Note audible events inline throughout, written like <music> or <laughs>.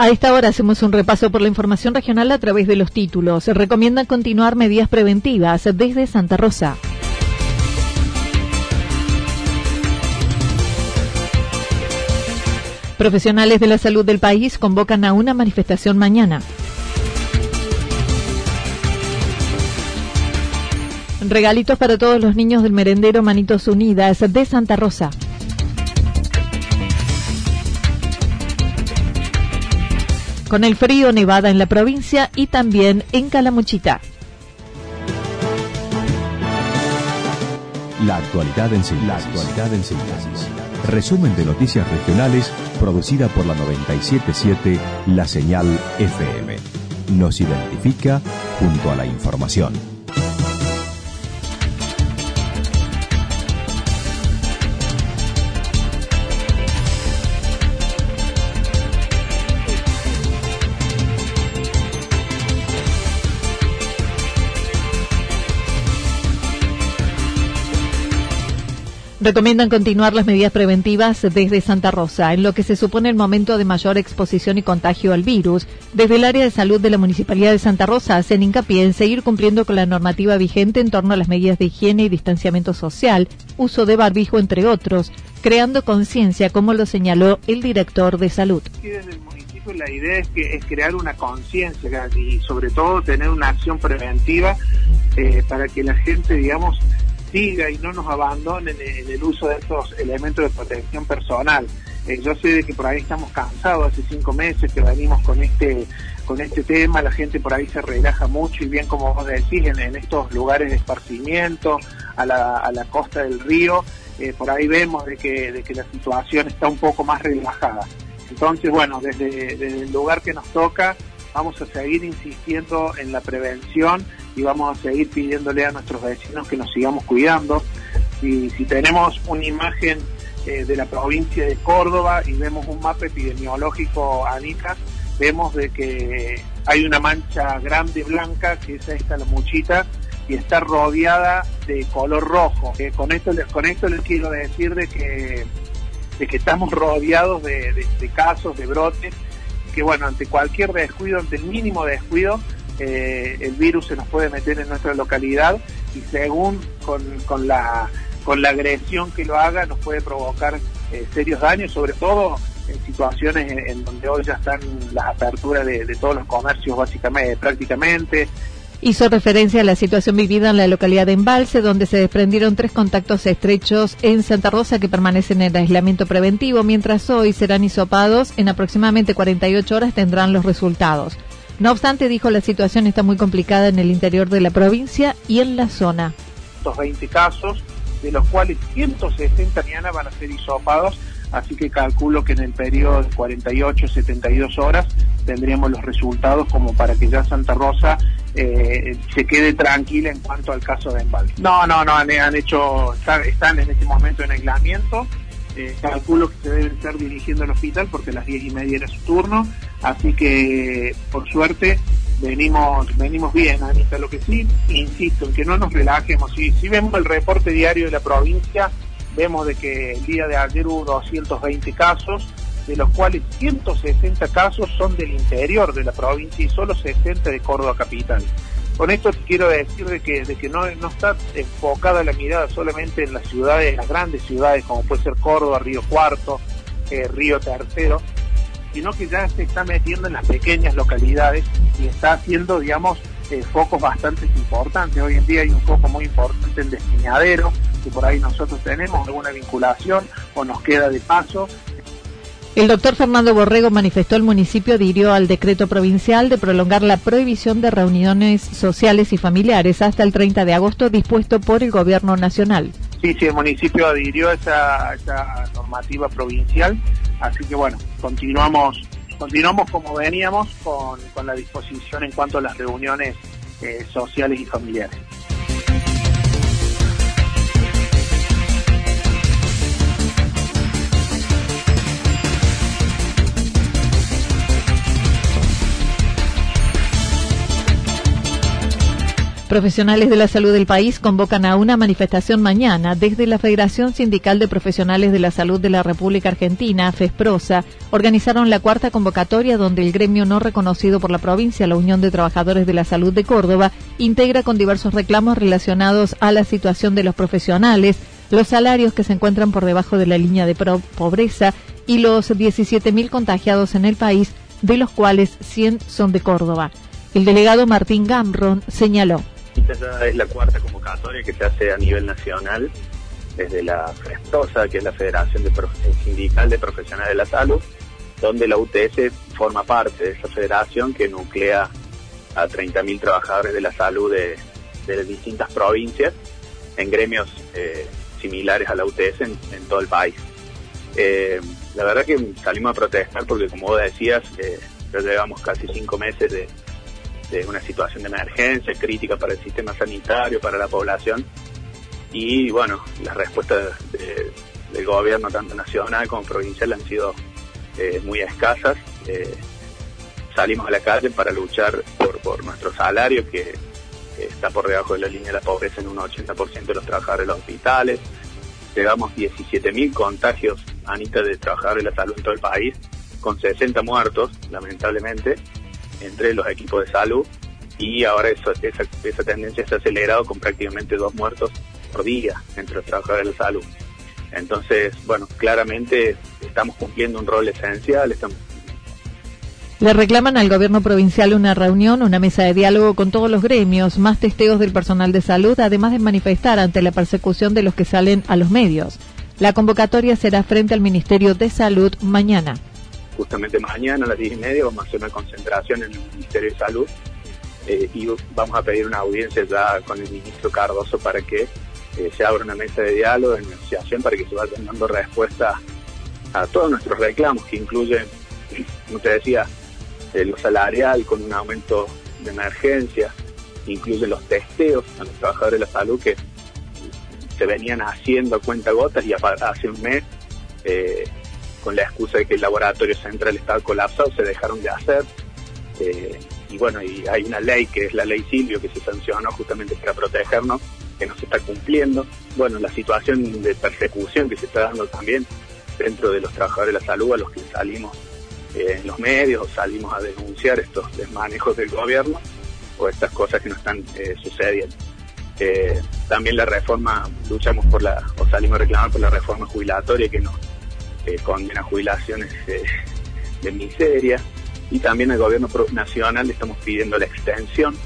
A esta hora hacemos un repaso por la información regional a través de los títulos. Se recomiendan continuar medidas preventivas desde Santa Rosa. Profesionales de la salud del país convocan a una manifestación mañana. Regalitos para todos los niños del merendero Manitos Unidas de Santa Rosa. Con el frío nevada en la provincia y también en Calamuchita. La actualidad en síntesis. La actualidad en síntesis. Resumen de noticias regionales producida por la 977 La Señal FM. Nos identifica junto a la información. Recomiendan continuar las medidas preventivas desde Santa Rosa, en lo que se supone el momento de mayor exposición y contagio al virus. Desde el área de salud de la Municipalidad de Santa Rosa hacen hincapié en seguir cumpliendo con la normativa vigente en torno a las medidas de higiene y distanciamiento social, uso de barbijo, entre otros, creando conciencia, como lo señaló el director de salud. desde el municipio la idea es, crear una conciencia y sobre todo tener una acción preventiva eh, para que la gente, digamos, siga y no nos abandonen en el uso de estos elementos de protección personal. Eh, yo sé de que por ahí estamos cansados, hace cinco meses que venimos con este con este tema, la gente por ahí se relaja mucho y bien como vos decís, en, estos lugares de esparcimiento, a la, a la costa del río, eh, por ahí vemos de que, de que la situación está un poco más relajada. Entonces, bueno, desde el lugar que nos toca, vamos a seguir insistiendo en la prevención y vamos a seguir pidiéndole a nuestros vecinos que nos sigamos cuidando. Y si tenemos una imagen eh, de la provincia de Córdoba y vemos un mapa epidemiológico, Anita, vemos de que hay una mancha grande blanca, que es esta la muchita, y está rodeada de color rojo. Eh, con, esto, con esto les quiero decir de que, de que estamos rodeados de, de casos, de brotes, que bueno, ante cualquier descuido, ante el mínimo descuido, eh, el virus se nos puede meter en nuestra localidad y según con, la, con la agresión que lo haga nos puede provocar eh, serios daños, sobre todo en situaciones en, donde hoy ya están las aperturas de, todos los comercios básicamente, prácticamente, Hizo referencia a la situación vivida en la localidad de Embalse, donde se desprendieron tres contactos estrechos en Santa Rosa que permanecen en aislamiento preventivo, mientras hoy serán hisopados. En aproximadamente 48 horas tendrán los resultados. No obstante, dijo, la situación está muy complicada en el interior de la provincia y en la zona. 20 casos, de los cuales 160 mañana van a ser hisopados, así que calculo que en el periodo de 48, 72 horas tendríamos los resultados como para que ya Santa Rosa eh, se quede tranquila en cuanto al caso de embalse. No, no, no, han, hecho, están, en este momento en aislamiento, eh, calculo que se deben estar dirigiendo al hospital porque a las diez y media era su turno, así que por suerte venimos venimos bien, Anita. Lo que sí, insisto, en que no nos relajemos. Si, si vemos el reporte diario de la provincia, vemos de que el día de ayer hubo 220 casos, de los cuales 160 casos son del interior de la provincia y solo 60 de Córdoba capital. Con esto quiero decir de que, de que no, no está enfocada la mirada solamente en las ciudades, las grandes ciudades como puede ser Córdoba, Río Cuarto, eh, Río Tercero, sino que ya se está metiendo en las pequeñas localidades y está haciendo, digamos, eh, focos bastante importantes. Hoy en día hay un foco muy importante en Despeñadero, que por ahí nosotros tenemos alguna vinculación o nos queda de paso. El doctor Fernando Borrego manifestó el municipio adhirió al decreto provincial de prolongar la prohibición de reuniones sociales y familiares hasta el 30 de agosto dispuesto por el gobierno nacional. Sí, sí, el municipio adhirió a esa, normativa provincial, así que bueno, continuamos continuamos como veníamos con, la disposición en cuanto a las reuniones eh, sociales y familiares. Profesionales de la salud del país convocan a una manifestación mañana desde la Federación Sindical de Profesionales de la Salud de la República Argentina, FESPROSA, organizaron la cuarta convocatoria donde el gremio no reconocido por la provincia, la Unión de Trabajadores de la Salud de Córdoba, integra con diversos reclamos relacionados a la situación de los profesionales, los salarios que se encuentran por debajo de la línea de pobreza y los 17.000 contagiados en el país, de los cuales 100 son de Córdoba. El delegado Martín Gamron señaló. Esta es la cuarta convocatoria que se hace a nivel nacional desde la FRESTOSA, que es la Federación de Sindical de Profesionales de la Salud, donde la UTS forma parte de esa federación que nuclea a 30.000 trabajadores de la salud de, distintas provincias en gremios eh, similares a la UTS en, todo el país. Eh, la verdad que salimos a protestar porque, como vos decías, eh, ya llevamos casi cinco meses de, de una situación de emergencia crítica para el sistema sanitario, para la población. Y bueno, las respuestas del gobierno, tanto nacional como provincial, han sido eh, muy escasas. Eh, salimos a la calle para luchar por, por nuestro salario, que está por debajo de la línea de la pobreza en un 80% de los trabajadores de los hospitales. Llegamos 17.000 contagios, Anita, de trabajadores de la salud en todo el país, con 60 muertos, lamentablemente entre los equipos de salud y ahora eso, esa, esa tendencia se ha acelerado con prácticamente dos muertos por día entre los trabajadores de la salud. Entonces, bueno, claramente estamos cumpliendo un rol esencial. Le reclaman al gobierno provincial una reunión, una mesa de diálogo con todos los gremios, más testeos del personal de salud, además de manifestar ante la persecución de los que salen a los medios. La convocatoria será frente al Ministerio de Salud mañana justamente mañana a las 10 y media vamos a hacer una concentración en el Ministerio de Salud eh, y vamos a pedir una audiencia ya con el ministro Cardoso para que eh, se abra una mesa de diálogo, de negociación, para que se vayan dando respuesta a todos nuestros reclamos, que incluyen, como te decía, eh, lo salarial con un aumento de emergencia, incluye los testeos a los trabajadores de la salud que se venían haciendo a cuenta gotas y hace un mes con la excusa de que el laboratorio central estaba colapsado, se dejaron de hacer. Eh, y bueno, y hay una ley que es la ley Silvio que se sancionó justamente para protegernos, que no se está cumpliendo. Bueno, la situación de persecución que se está dando también dentro de los trabajadores de la salud a los que salimos eh, en los medios, salimos a denunciar estos desmanejos del gobierno o estas cosas que no están eh, sucediendo. también la reforma, luchamos por la, o salimos a reclamar por la reforma jubilatoria que nos eh, condena jubilaciones de miseria y también al gobierno nacional estamos pidiendo la extensión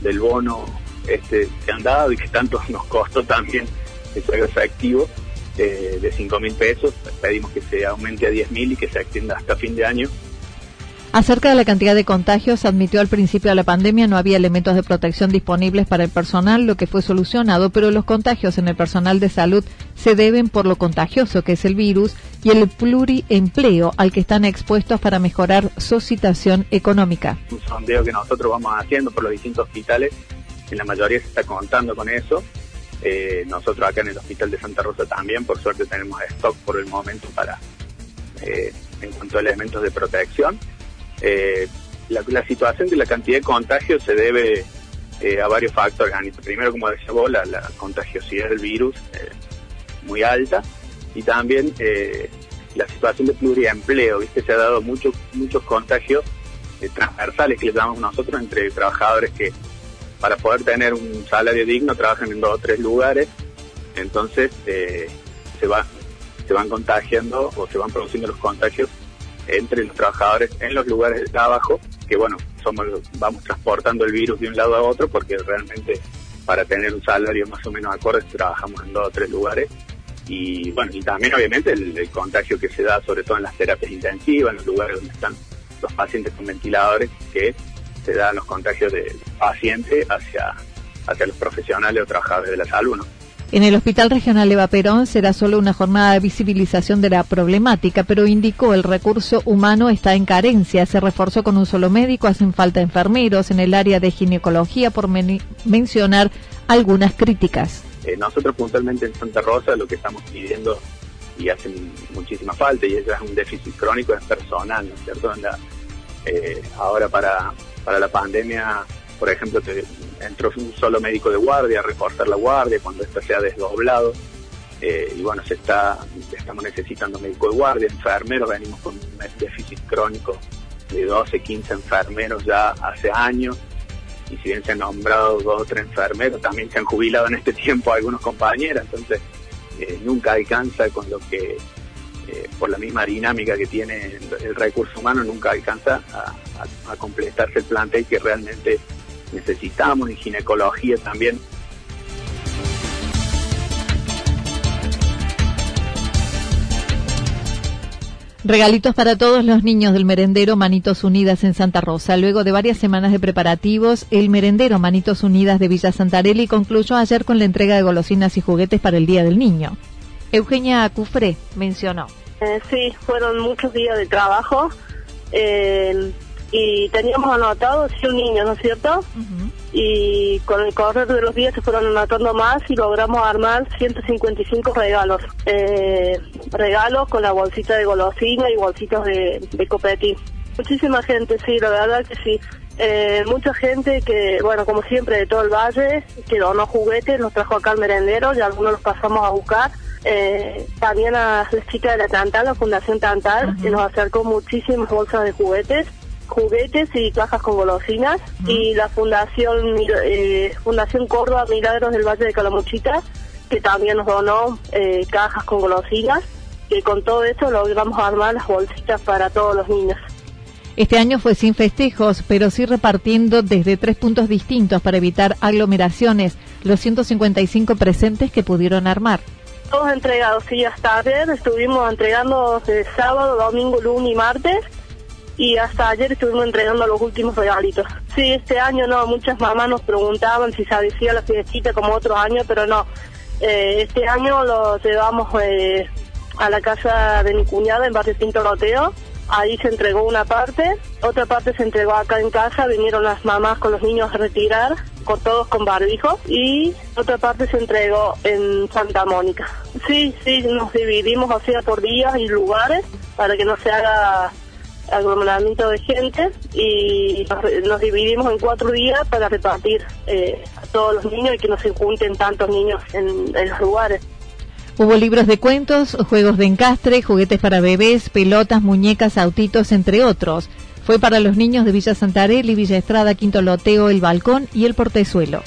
del bono este que han dado y que tanto <laughs> nos costó también se haga efectivo eh, de 5 mil pesos. Pedimos que se aumente a 10 mil y que se extienda hasta fin de año Acerca de la cantidad de contagios, admitió al principio de la pandemia no había elementos de protección disponibles para el personal, lo que fue solucionado, pero los contagios en el personal de salud se deben por lo contagioso que es el virus y el pluriempleo al que están expuestos para mejorar su situación económica. Un sondeo que nosotros vamos haciendo por los distintos hospitales, en la mayoría se está contando con eso. Eh, nosotros acá en el Hospital de Santa Rosa también, por suerte tenemos stock por el momento para, eh, en cuanto a elementos de protección. Eh, la, situación de la cantidad de contagios se debe eh, a varios factores. Primero, como decía vos, la, contagiosidad del virus eh, muy alta y también la situación de pluriempleo. ¿viste? Se ha dado muchos muchos contagios transversales que le llamamos nosotros entre trabajadores que para poder tener un salario digno trabajan en dos o tres lugares, entonces eh, se va se van contagiando o se van produciendo los contagios entre los trabajadores en los lugares de trabajo, que bueno, somos vamos transportando el virus de un lado a otro porque realmente para tener un salario más o menos acorde trabajamos en dos o tres lugares y bueno, y también obviamente el, contagio que se da sobre todo en las terapias intensivas, en los lugares donde están los pacientes con ventiladores, que se dan los contagios del paciente hacia, hacia los profesionales o trabajadores de la salud. En el Hospital Regional Eva Perón será solo una jornada de visibilización de la problemática, pero indicó el recurso humano está en carencia. Se reforzó con un solo médico, hacen falta enfermeros en el área de ginecología, por mencionar algunas críticas. Eh, nosotros puntualmente en Santa Rosa lo que estamos pidiendo y hace muchísima falta y es un déficit crónico es personal, ¿no es cierto? Eh, ahora para, para la pandemia por ejemplo, te, entró un solo médico de guardia a reforzar la guardia cuando esto se ha desdoblado. Eh, y bueno, se está, estamos necesitando médico de guardia, enfermeros, venimos con un déficit crónico de 12, 15 enfermeros ya hace años. Y si bien se han nombrado dos o tres enfermeros, también se han jubilado en este tiempo algunos compañeros, entonces eh, nunca alcanza con lo que, eh, por la misma dinámica que tiene el, recurso humano, nunca alcanza a, a completarse el plantel que realmente necesitamos, en ginecología también. Regalitos para todos los niños del merendero Manitos Unidas en Santa Rosa. Luego de varias semanas de preparativos, el merendero Manitos Unidas de Villa Santarelli concluyó ayer con la entrega de golosinas y juguetes para el Día del Niño. Eugenia Cufré mencionó. Eh, sí, fueron muchos días de trabajo. Eh, y teníamos anotado 100 niños, ¿no es cierto? Y con el correr de los días se fueron anotando más y logramos armar 155 regalos. Eh, regalos con la bolsita de golosina y bolsitas de, de copetín. Muchísima gente, sí, la verdad que sí. Eh, mucha gente que, bueno, como siempre, de todo el valle, que donó juguetes, los trajo acá al merendero y algunos los pasamos a buscar. Eh, también a las chicas de la Tantal, la Fundación Tantal, que nos acercó muchísimas bolsas de juguetes juguetes y cajas con golosinas y la Fundación eh, Fundación Córdoba Milagros del Valle de Calamuchita que también nos donó eh, cajas con golosinas que con todo eso logramos armar las bolsitas para todos los niños. Este año fue sin festejos, pero sí repartiendo desde tres puntos distintos para evitar aglomeraciones los 155 presentes que pudieron armar. Todos entregados, sí, hasta ayer estuvimos entregando de sábado, domingo, lunes y martes y hasta ayer estuvimos entregando los últimos regalitos. Sí, este año no, muchas mamás nos preguntaban si se decía la fiestita como otros años, pero no. Eh, este año lo llevamos eh, a la casa de mi cuñada en Barrio Pinto Roteo. Ahí se entregó una parte, otra parte se entregó acá en casa, vinieron las mamás con los niños a retirar, con todos con barbijo, y otra parte se entregó en Santa Mónica. Sí, sí, nos dividimos, o sea, por días y lugares, para que no se haga aglomeramiento de gente y nos, dividimos en cuatro días para repartir eh, a todos los niños y que no se junten tantos niños en, los lugares. Hubo libros de cuentos, juegos de encastre, juguetes para bebés, pelotas, muñecas, autitos, entre otros. Fue para los niños de Villa Santarelli, Villa Estrada, Quinto Loteo, El Balcón y El Portezuelo.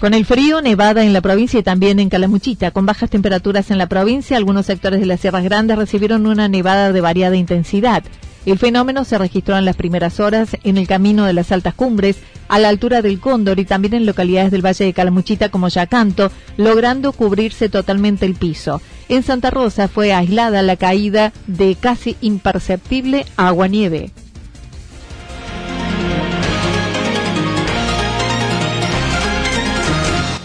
Con el frío, nevada en la provincia y también en Calamuchita, con bajas temperaturas en la provincia, algunos sectores de las Sierras Grandes recibieron una nevada de variada intensidad. El fenómeno se registró en las primeras horas en el camino de las altas cumbres, a la altura del Cóndor y también en localidades del Valle de Calamuchita como Yacanto, logrando cubrirse totalmente el piso. En Santa Rosa fue aislada la caída de casi imperceptible agua-nieve.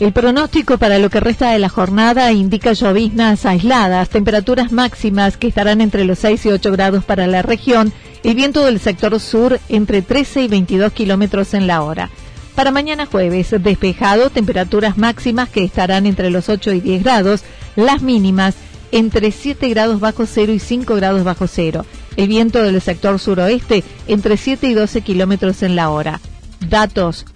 El pronóstico para lo que resta de la jornada indica lloviznas aisladas, temperaturas máximas que estarán entre los 6 y 8 grados para la región El viento del sector sur entre 13 y 22 kilómetros en la hora. Para mañana jueves, despejado, temperaturas máximas que estarán entre los 8 y 10 grados, las mínimas entre 7 grados bajo cero y 5 grados bajo cero. El viento del sector suroeste entre 7 y 12 kilómetros en la hora. Datos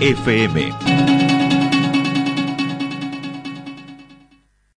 FM.